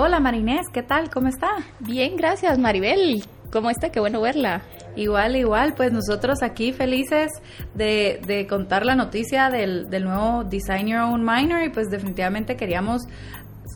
Hola Marinés, ¿qué tal? ¿Cómo está? Bien, gracias Maribel. ¿Cómo está? Qué bueno verla. Igual, igual, pues nosotros aquí felices de, contar la noticia del, del, nuevo Design Your Own Minor y pues definitivamente queríamos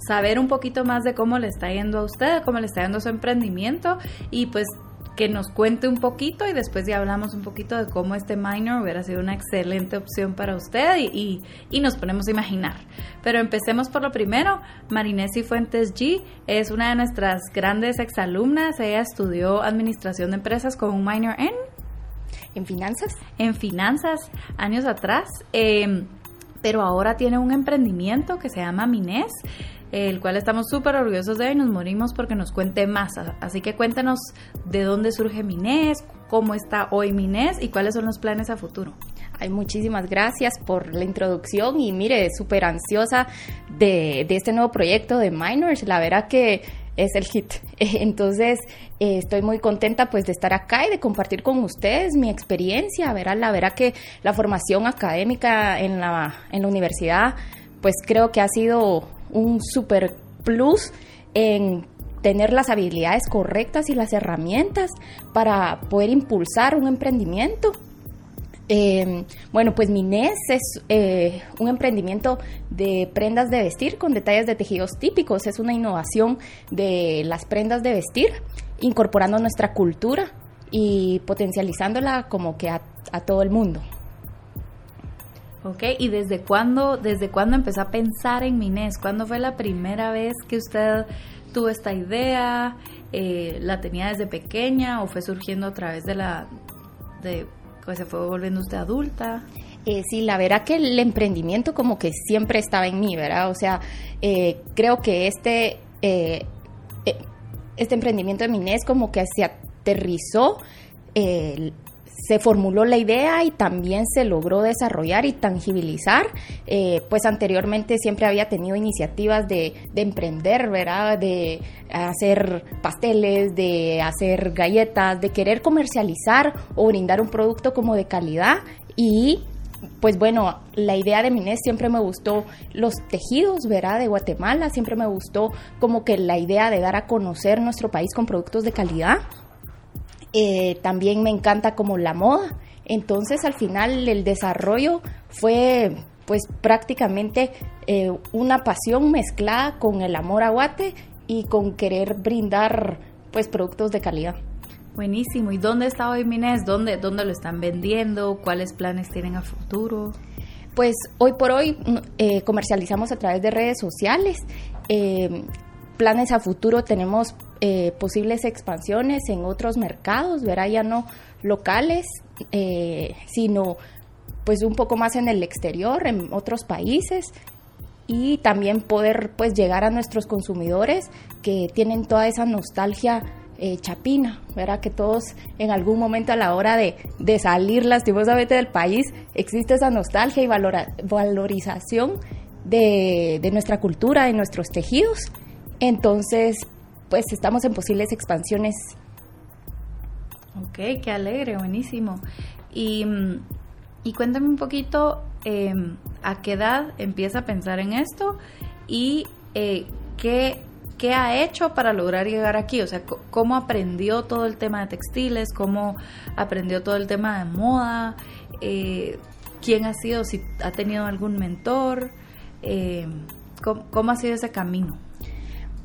saber un poquito más de cómo le está yendo a usted, cómo le está yendo su emprendimiento y pues que nos cuente un poquito y después ya hablamos un poquito de cómo este minor hubiera sido una excelente opción para usted y, y, nos ponemos a imaginar. Pero empecemos por lo primero. Marinesi Fuentes G es una de nuestras grandes exalumnas. Ella estudió administración de empresas con un minor en... En finanzas. En finanzas, años atrás. Em, pero ahora tiene un emprendimiento que se llama Mines el cual estamos súper orgullosos de y nos morimos porque nos cuente más. Así que cuéntanos de dónde surge Minés, cómo está hoy Minés y cuáles son los planes a futuro. Ay, muchísimas gracias por la introducción y mire, súper ansiosa de, este nuevo proyecto de Minors. La verdad que es el hit. Entonces, eh, estoy muy contenta pues de estar acá y de compartir con ustedes mi experiencia. Verá, la verdad que la formación académica en la, en la universidad pues creo que ha sido un super plus en tener las habilidades correctas y las herramientas para poder impulsar un emprendimiento. Em, bueno, pues Minés es eh, un emprendimiento de prendas de vestir con detalles de tejidos típicos. Es una innovación de las prendas de vestir, incorporando nuestra cultura y potencializándola como que a todo el mundo. Ok, ¿y desde cuándo, desde cuándo empezó a pensar en Minés? ¿Cuándo fue la primera vez que usted tuvo esta idea? Eh, ¿La tenía desde pequeña o fue surgiendo a través de la, de, pues se fue volviendo usted adulta? Eh, sí, la verdad que el emprendimiento como que siempre estaba en mí, ¿verdad? O sea, eh, creo que este, eh, este emprendimiento de Minés como que se aterrizó se formuló la idea y también se logró desarrollar y tangibilizar. Eh, pues anteriormente siempre había tenido iniciativas de, emprender, ¿verdad? De hacer pasteles, de hacer galletas, de querer comercializar o brindar un producto como de calidad y pues bueno, la idea de Minés siempre me gustó los tejidos, ¿verdad? De Guatemala, siempre me gustó como que la idea de dar a conocer nuestro país con productos de calidad. Eh, también me encanta como la moda. Entonces al final el desarrollo fue pues prácticamente eh, una pasión mezclada con el amor a Guate y con querer brindar pues productos de calidad. Buenísimo. ¿Y dónde está hoy Minés? ¿Dónde, ¿Dónde lo están vendiendo? ¿Cuáles planes tienen a futuro? Pues hoy por hoy mm, eh, comercializamos a través de redes sociales. planes a futuro tenemos eh, posibles expansiones en otros mercados, verá ya no locales, eh, sino pues un poco más en el exterior, en otros países. Y también poder pues llegar a nuestros consumidores que tienen toda esa nostalgia eh, chapina, verá que todos en algún momento a la hora de, de salir lastimosamente del país existe esa nostalgia y valorización de, de nuestra cultura, de nuestros tejidos. Entonces, pues estamos en posibles expansiones. Ok, qué alegre, buenísimo. Y, mm, cuéntame un poquito em, a qué edad empieza a pensar en esto y eh, qué, qué ha hecho para lograr llegar aquí, o sea, cómo aprendió todo el tema de textiles, cómo aprendió todo el tema de moda, eh, quién ha sido, si ha tenido algún mentor, eh, cómo ha sido ese camino.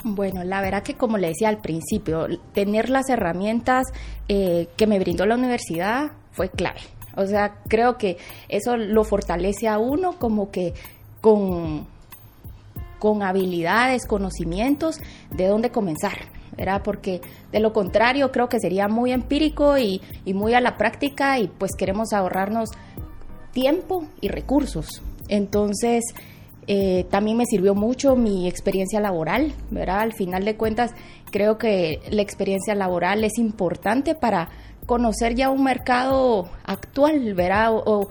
Bueno, la verdad que como le decía al principio, tener las herramientas eh, que me brindó la universidad fue clave. O sea, creo que eso lo fortalece a uno como que con, con habilidades, conocimientos de dónde comenzar. Porque de lo contrario creo que sería muy empírico y, y muy a la práctica y pues queremos ahorrarnos tiempo y recursos. Entonces, Eh, también me sirvió mucho mi experiencia laboral, ¿verdad? Al final de cuentas, creo que la experiencia laboral es importante para conocer ya un mercado actual, ¿verdad? O,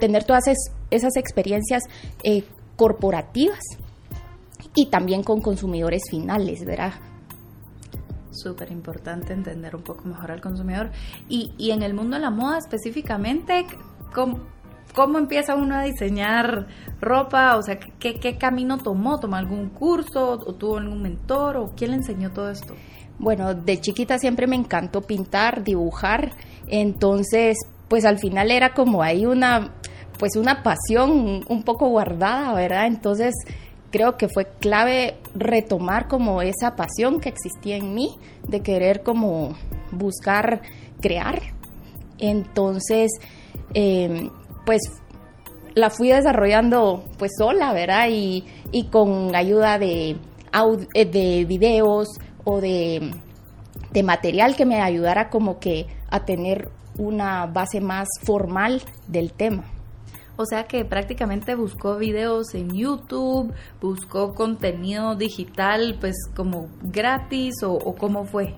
tener todas esas experiencias eh, corporativas y también con consumidores finales, ¿verdad? Súper importante entender un poco mejor al consumidor. Y, y en el mundo de la moda específicamente, ¿cómo, ¿cómo empieza uno a diseñar ropa? O sea, ¿qué, ¿qué, camino tomó? ¿Tomó algún curso o tuvo algún mentor o quién le enseñó todo esto? Bueno, de chiquita siempre me encantó pintar, dibujar, entonces pues al final era como ahí una pues una pasión un poco guardada, ¿verdad? Entonces creo que fue clave retomar como esa pasión que existía en mí de querer como buscar crear. Entonces, em, pues la fui desarrollando pues sola, ¿verdad? Y, y con ayuda de, eh, de videos o de, de material que me ayudara como que a tener una base más formal del tema. O sea que prácticamente buscó videos en YouTube, buscó contenido digital, pues como gratis o, cómo fue.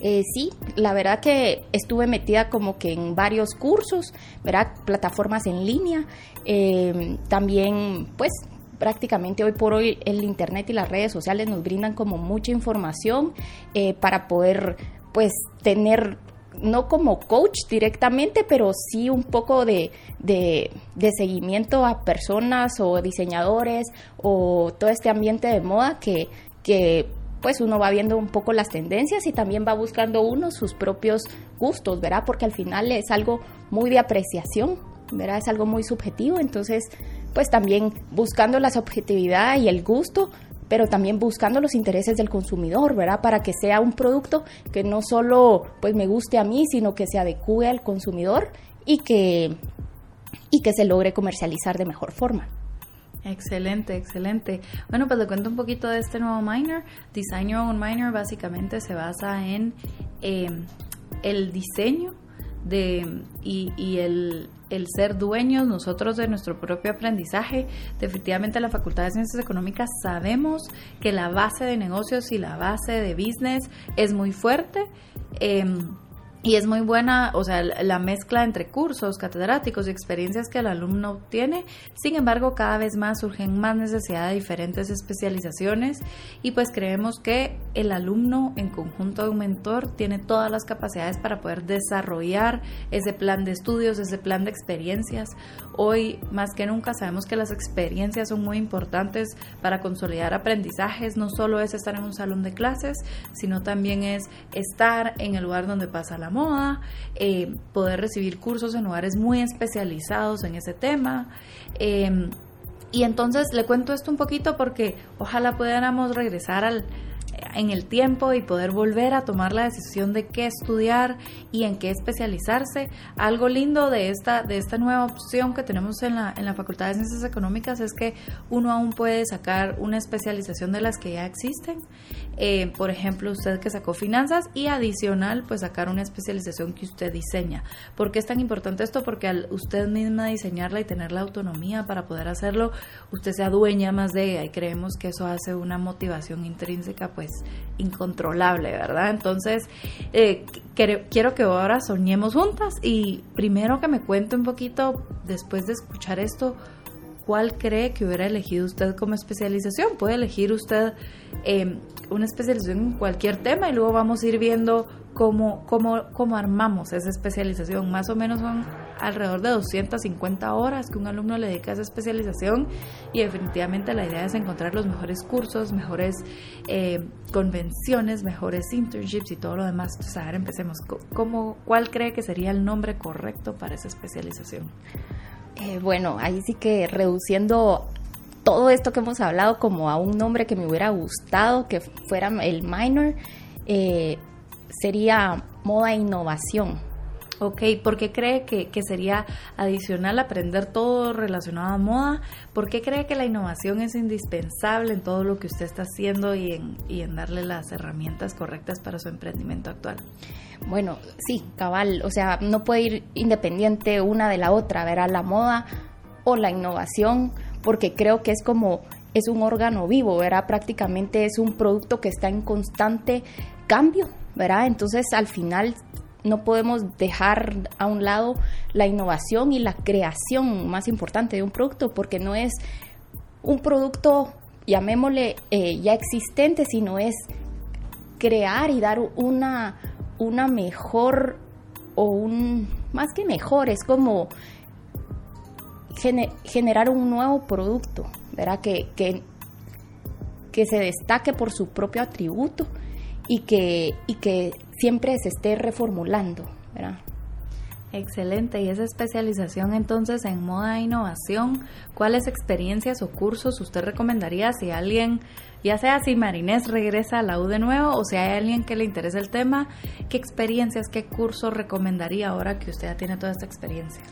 Eh, sí, la verdad que estuve metida como que en varios cursos, ¿verdad? Plataformas en línea. Eh, también, pues, prácticamente hoy por hoy el Internet y las redes sociales nos brindan como mucha información eh, para poder, pues, tener no como coach directamente, pero sí un poco de, de, seguimiento a personas o diseñadores o todo este ambiente de moda que, que pues uno va viendo un poco las tendencias y también va buscando uno sus propios gustos, ¿verdad? Porque al final es algo muy de apreciación, ¿verdad? Es algo muy subjetivo, entonces pues también buscando la subjetividad y el gusto, pero también buscando los intereses del consumidor, ¿verdad? Para que sea un producto que no solo pues me guste a mí, sino que se adecue al consumidor y que, y que se logre comercializar de mejor forma. Excelente, excelente. Bueno, pues le cuento un poquito de este nuevo miner. Design Your Own Miner básicamente se basa en eh, el diseño de, y, el, ser dueños nosotros de nuestro propio aprendizaje. Definitivamente la Facultad de Ciencias Económicas sabemos que la base de negocios y la base de business es muy fuerte. Em, y es muy buena, o sea, la mezcla entre cursos, catedráticos y experiencias que el alumno obtiene. Sin embargo, cada vez más surgen más necesidad de diferentes especializaciones y pues creemos que el alumno en conjunto de un mentor tiene todas las capacidades para poder desarrollar ese plan de estudios, ese plan de experiencias. Hoy más que nunca sabemos que las experiencias son muy importantes para consolidar aprendizajes. No solo es estar en un salón de clases, sino también es estar en el lugar donde pasa la moda, eh, poder recibir cursos en lugares muy especializados en ese tema. Em, y entonces le cuento esto un poquito porque ojalá pudiéramos regresar al, en el tiempo y poder volver a tomar la decisión de qué estudiar y en qué especializarse. Algo lindo de esta, de esta nueva opción que tenemos en la, en la Facultad de Ciencias Económicas es que uno aún puede sacar una especialización de las que ya existen. Eh, por ejemplo, usted que sacó finanzas y adicional, pues sacar una especialización que usted diseña. ¿Por qué es tan importante esto? Porque al usted misma diseñarla y tener la autonomía para poder hacerlo, usted se adueña más de ella y creemos que eso hace una motivación intrínseca pues incontrolable, ¿verdad? Entonces, eh, quiero que ahora soñemos juntas y primero que me cuente un poquito, después de escuchar esto, ¿cuál cree que hubiera elegido usted como especialización? Puede elegir usted em, una especialización en cualquier tema y luego vamos a ir viendo cómo, cómo, cómo armamos esa especialización. Más o menos son alrededor de 250 horas que un alumno le dedica a esa especialización y definitivamente la idea es encontrar los mejores cursos, mejores eh, convenciones, mejores internships y todo lo demás. Entonces, a ver, empecemos. ¿Cómo, ¿Cuál cree que sería el nombre correcto para esa especialización? Eh, bueno, ahí sí que reduciendo todo esto que hemos hablado como a un nombre que me hubiera gustado que fuera el minor, eh, sería moda e innovación. Ok, ¿por qué cree que, sería adicional aprender todo relacionado a moda? ¿Por qué cree que la innovación es indispensable en todo lo que usted está haciendo y en, y en darle las herramientas correctas para su emprendimiento actual? Bueno, sí, cabal, o sea, no puede ir independiente una de la otra, verá la moda o la innovación porque creo que es como es un órgano vivo, ¿verdad? Prácticamente es un producto que está en constante cambio, ¿verdad? Entonces al final no podemos dejar a un lado la innovación y la creación más importante de un producto, porque no es un producto, llamémosle, eh, ya existente, sino es crear y dar una, una mejor o un, más que mejor, es como generar un nuevo producto, ¿verdad? Que, que, que se destaque por su propio atributo y que, y que siempre se esté reformulando, ¿verdad? Excelente. Y esa especialización entonces en moda e innovación, ¿cuáles experiencias o cursos usted recomendaría si alguien, ya sea si Marinés regresa a la U de nuevo o si hay alguien que le interesa el tema, qué experiencias, qué cursos recomendaría ahora que usted ya tiene toda esta experiencia?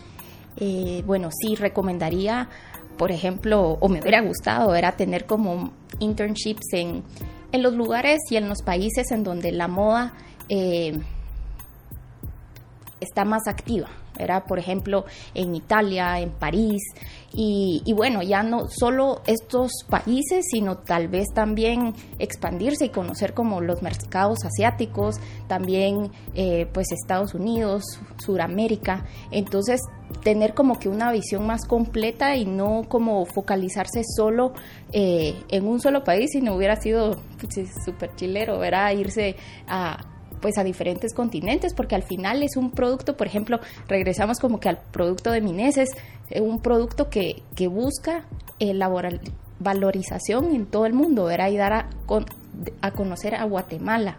Eh, bueno, sí, recomendaría, por ejemplo, o me hubiera gustado, era tener como internships en, en los lugares y en los países en donde la moda... Eh, está más activa. Era, por ejemplo, en Italia, en París, y, bueno, ya no solo estos países, sino tal vez también expandirse y conocer como los mercados asiáticos, también eh, pues Estados Unidos, Suramérica. Entonces, tener como que una visión más completa y no como focalizarse solo eh, en un solo país, sino hubiera sido súper pues, chilero, ¿verdad? Irse a, pues a diferentes continentes, porque al final es un producto, por ejemplo, regresamos como que al producto de Mineses, es un producto que, que busca elaborar valorización en todo el mundo, era y dar a conocer a Guatemala.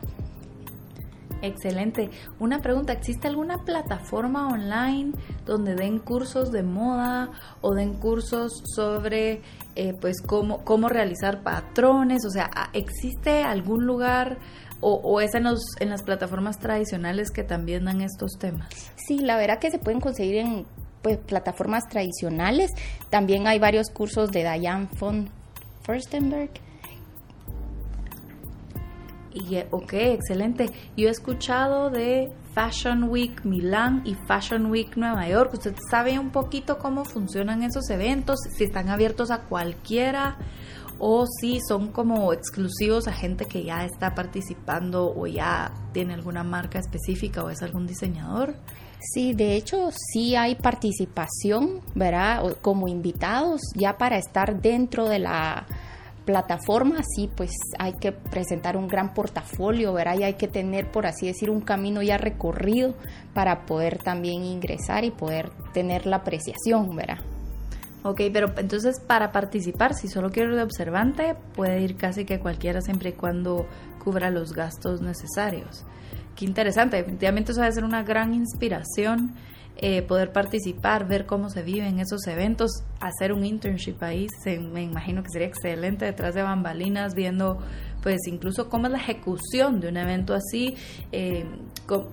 Excelente. Una pregunta, ¿existe alguna plataforma online donde den cursos de moda o den cursos sobre eh, pues cómo, cómo realizar patrones? O sea, ¿existe algún lugar o, es en, los, en las plataformas tradicionales que también dan estos temas? Sí, la verdad que se pueden conseguir en pues, plataformas tradicionales. También hay varios cursos de Diane von Furstenberg. Y, ok, excelente. Yo he escuchado de Fashion Week Milán y Fashion Week Nueva York. ¿Usted sabe un poquito cómo funcionan esos eventos? Si están abiertos a cualquiera o si son como exclusivos a gente que ya está participando o ya tiene alguna marca específica o es algún diseñador. Sí, de hecho sí hay participación, ¿verdad? Como invitados ya para estar dentro de la plataforma, sí, pues hay que presentar un gran portafolio, ¿verdad? Y hay que tener, por así decir, un camino ya recorrido para poder también ingresar y poder tener la apreciación, ¿verdad? Ok, pero entonces para participar, si solo quiero ir de observante, puede ir casi que cualquiera siempre y cuando cubra los gastos necesarios. Qué interesante, definitivamente eso va a ser una gran inspiración eh, poder participar, ver cómo se vive en esos eventos, hacer un internship ahí, me imagino que sería excelente detrás de bambalinas, viendo pues incluso cómo es la ejecución de un evento así, eh,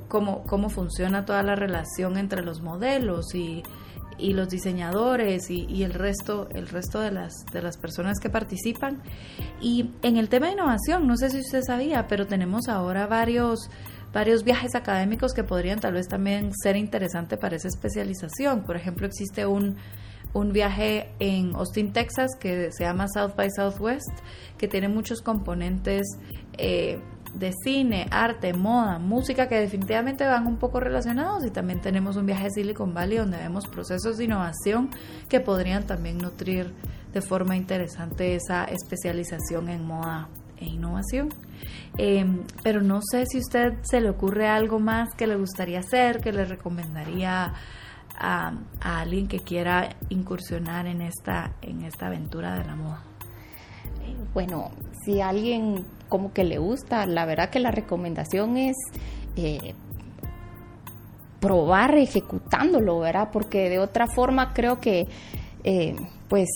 cómo, cómo funciona toda la relación entre los modelos y y los diseñadores y, el resto el resto de las de las personas que participan. Y en el tema de innovación no sé si usted sabía pero tenemos ahora varios varios viajes académicos que podrían tal vez también ser interesante para esa especialización. Por ejemplo existe un un viaje en Austin, Texas, que se llama South by Southwest, que tiene muchos componentes eh, de cine, arte, moda, música que definitivamente van un poco relacionados. Y también tenemos un viaje a Silicon Valley donde vemos procesos de innovación que podrían también nutrir de forma interesante esa especialización en moda e innovación. Em, pero no sé si usted se le ocurre algo más que le gustaría hacer, que le recomendaría a, a alguien que quiera incursionar en esta, en esta aventura de la moda. Bueno, si alguien como que le gusta. La verdad que la recomendación es eh, probar ejecutándolo, ¿verdad? Porque de otra forma creo que, eh, pues,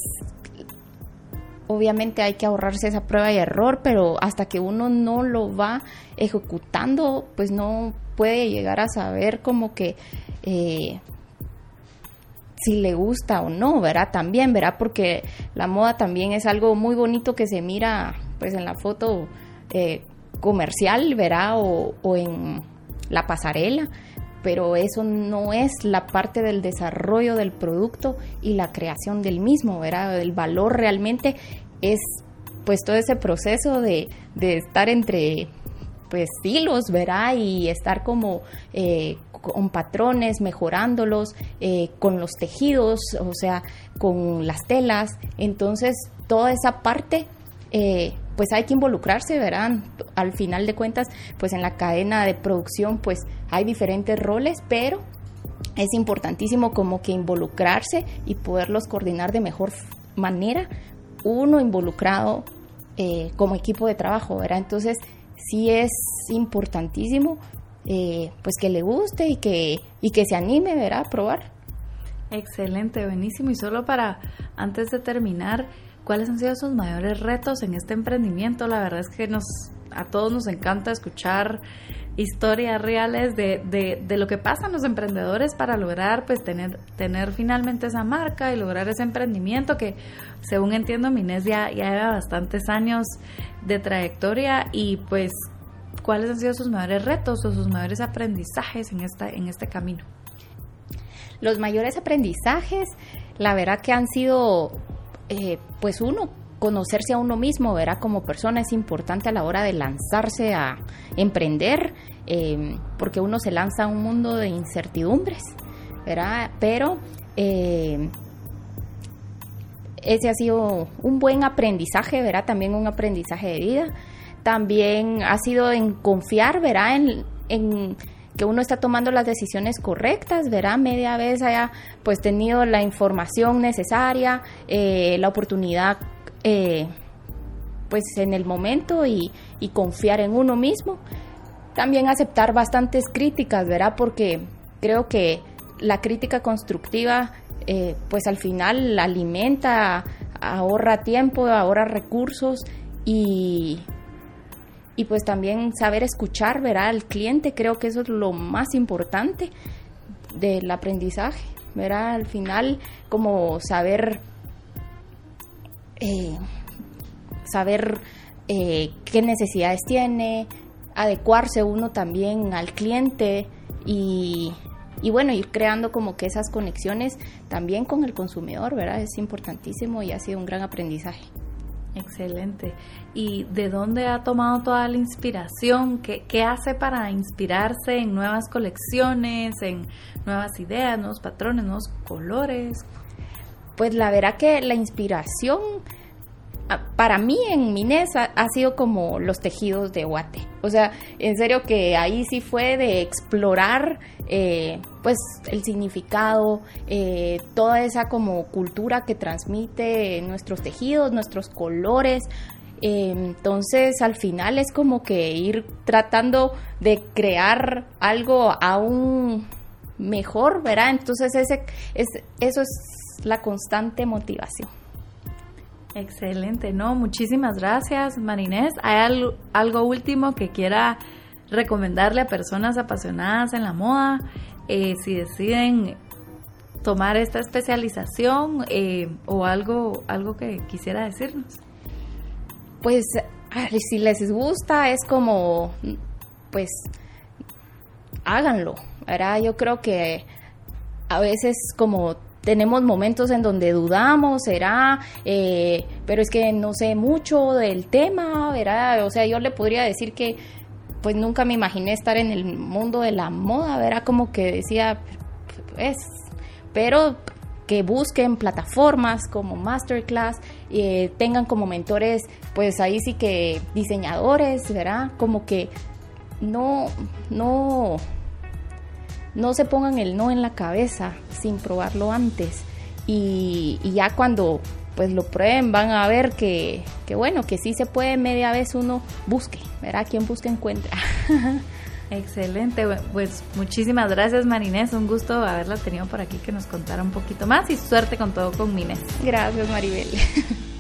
obviamente hay que ahorrarse esa prueba y error, pero hasta que uno no lo va ejecutando, pues no puede llegar a saber como que... Eh, si le gusta o no, ¿verdad? También, ¿verdad? Porque la moda también es algo muy bonito que se mira pues en la foto eh, comercial, ¿verdad? O, en la pasarela, pero eso no es la parte del desarrollo del producto y la creación del mismo, ¿verdad? El valor realmente es pues todo ese proceso de, de estar entre pues hilos, ¿verdad? Y estar como eh, con patrones, mejorándolos, eh, con los tejidos, o sea, con las telas. Entonces, toda esa parte, eh, pues hay que involucrarse, ¿verdad? Al final de cuentas, pues en la cadena de producción, pues hay diferentes roles, pero es importantísimo como que involucrarse y poderlos coordinar de mejor manera, uno involucrado como equipo de trabajo, ¿verdad? Entonces, sí es importantísimo eh, pues que le guste y que, y que se anime ¿verdad? a probar. Excelente, buenísimo. Y solo para, antes de terminar, ¿cuáles han sido sus mayores retos en este emprendimiento? La verdad es que nos, a todos nos encanta escuchar historias reales de, de, lo que pasan los emprendedores para lograr pues tener, tener finalmente esa marca y lograr ese emprendimiento que según entiendo Minés ya, ya lleva bastantes años de trayectoria y pues cuáles han sido sus mayores retos o sus mayores aprendizajes en, esta, en este camino. Los mayores aprendizajes, la verdad que han sido, eh, pues uno, conocerse a uno mismo, verá como persona es importante a la hora de lanzarse a emprender, eh, porque uno se lanza a un mundo de incertidumbres, ¿verdad? Pero eh, ese ha sido un buen aprendizaje, verá también un aprendizaje de vida. También ha sido en confiar, verá, en, que uno está tomando las decisiones correctas, verá, media vez haya pues tenido la información necesaria, eh, la oportunidad eh, pues en el momento y, confiar en uno mismo. También aceptar bastantes críticas, verá, porque creo que la crítica constructiva eh, pues al final alimenta, ahorra tiempo, ahorra recursos y, y pues también saber escuchar, al cliente, creo que eso es lo más importante del aprendizaje, verá, al final como saber, eh, saber eh, qué necesidades tiene, adecuarse uno también al cliente y y bueno, ir creando como que esas conexiones también con el consumidor, ¿verdad? Es importantísimo y ha sido un gran aprendizaje. Excelente. ¿Y de dónde ha tomado toda la inspiración? ¿Qué, ¿Qué, hace para inspirarse en nuevas colecciones, en nuevas ideas, nuevos patrones, nuevos colores? Pues la verdad que la inspiración para mí en Minés ha, sido como los tejidos de Guate. O sea, en serio que ahí sí fue de explorar eh, pues el significado, eh, toda esa como cultura que transmite nuestros tejidos, nuestros colores. Eh, entonces al final es como que ir tratando de crear algo aún mejor, ¿verdad? Entonces ese, es, eso es la constante motivación. Excelente, no, muchísimas gracias, Marinés. ¿Hay algo, último que quiera recomendarle a personas apasionadas en la moda eh, si deciden tomar esta especialización eh, o algo, algo que quisiera decirnos? Pues si les gusta es como, pues, háganlo, ¿verdad? Yo creo que a veces como tenemos momentos en donde dudamos, será, eh, pero es que no sé mucho del tema, ¿verdad? O sea, yo le podría decir que pues nunca me imaginé estar en el mundo de la moda, ¿verdad? Como que decía, pues, pero que busquen plataformas como Masterclass, eh, tengan como mentores, pues ahí sí que diseñadores, ¿verdad? Como que no, no, no se pongan el no en la cabeza sin probarlo antes. Y, ya cuando pues lo prueben van a ver que, que, bueno, que sí se puede media vez uno busque, verá quien busca encuentra. Excelente, pues muchísimas gracias Marinés, un gusto haberla tenido por aquí que nos contara un poquito más y suerte con todo con Mines. Gracias Maribel.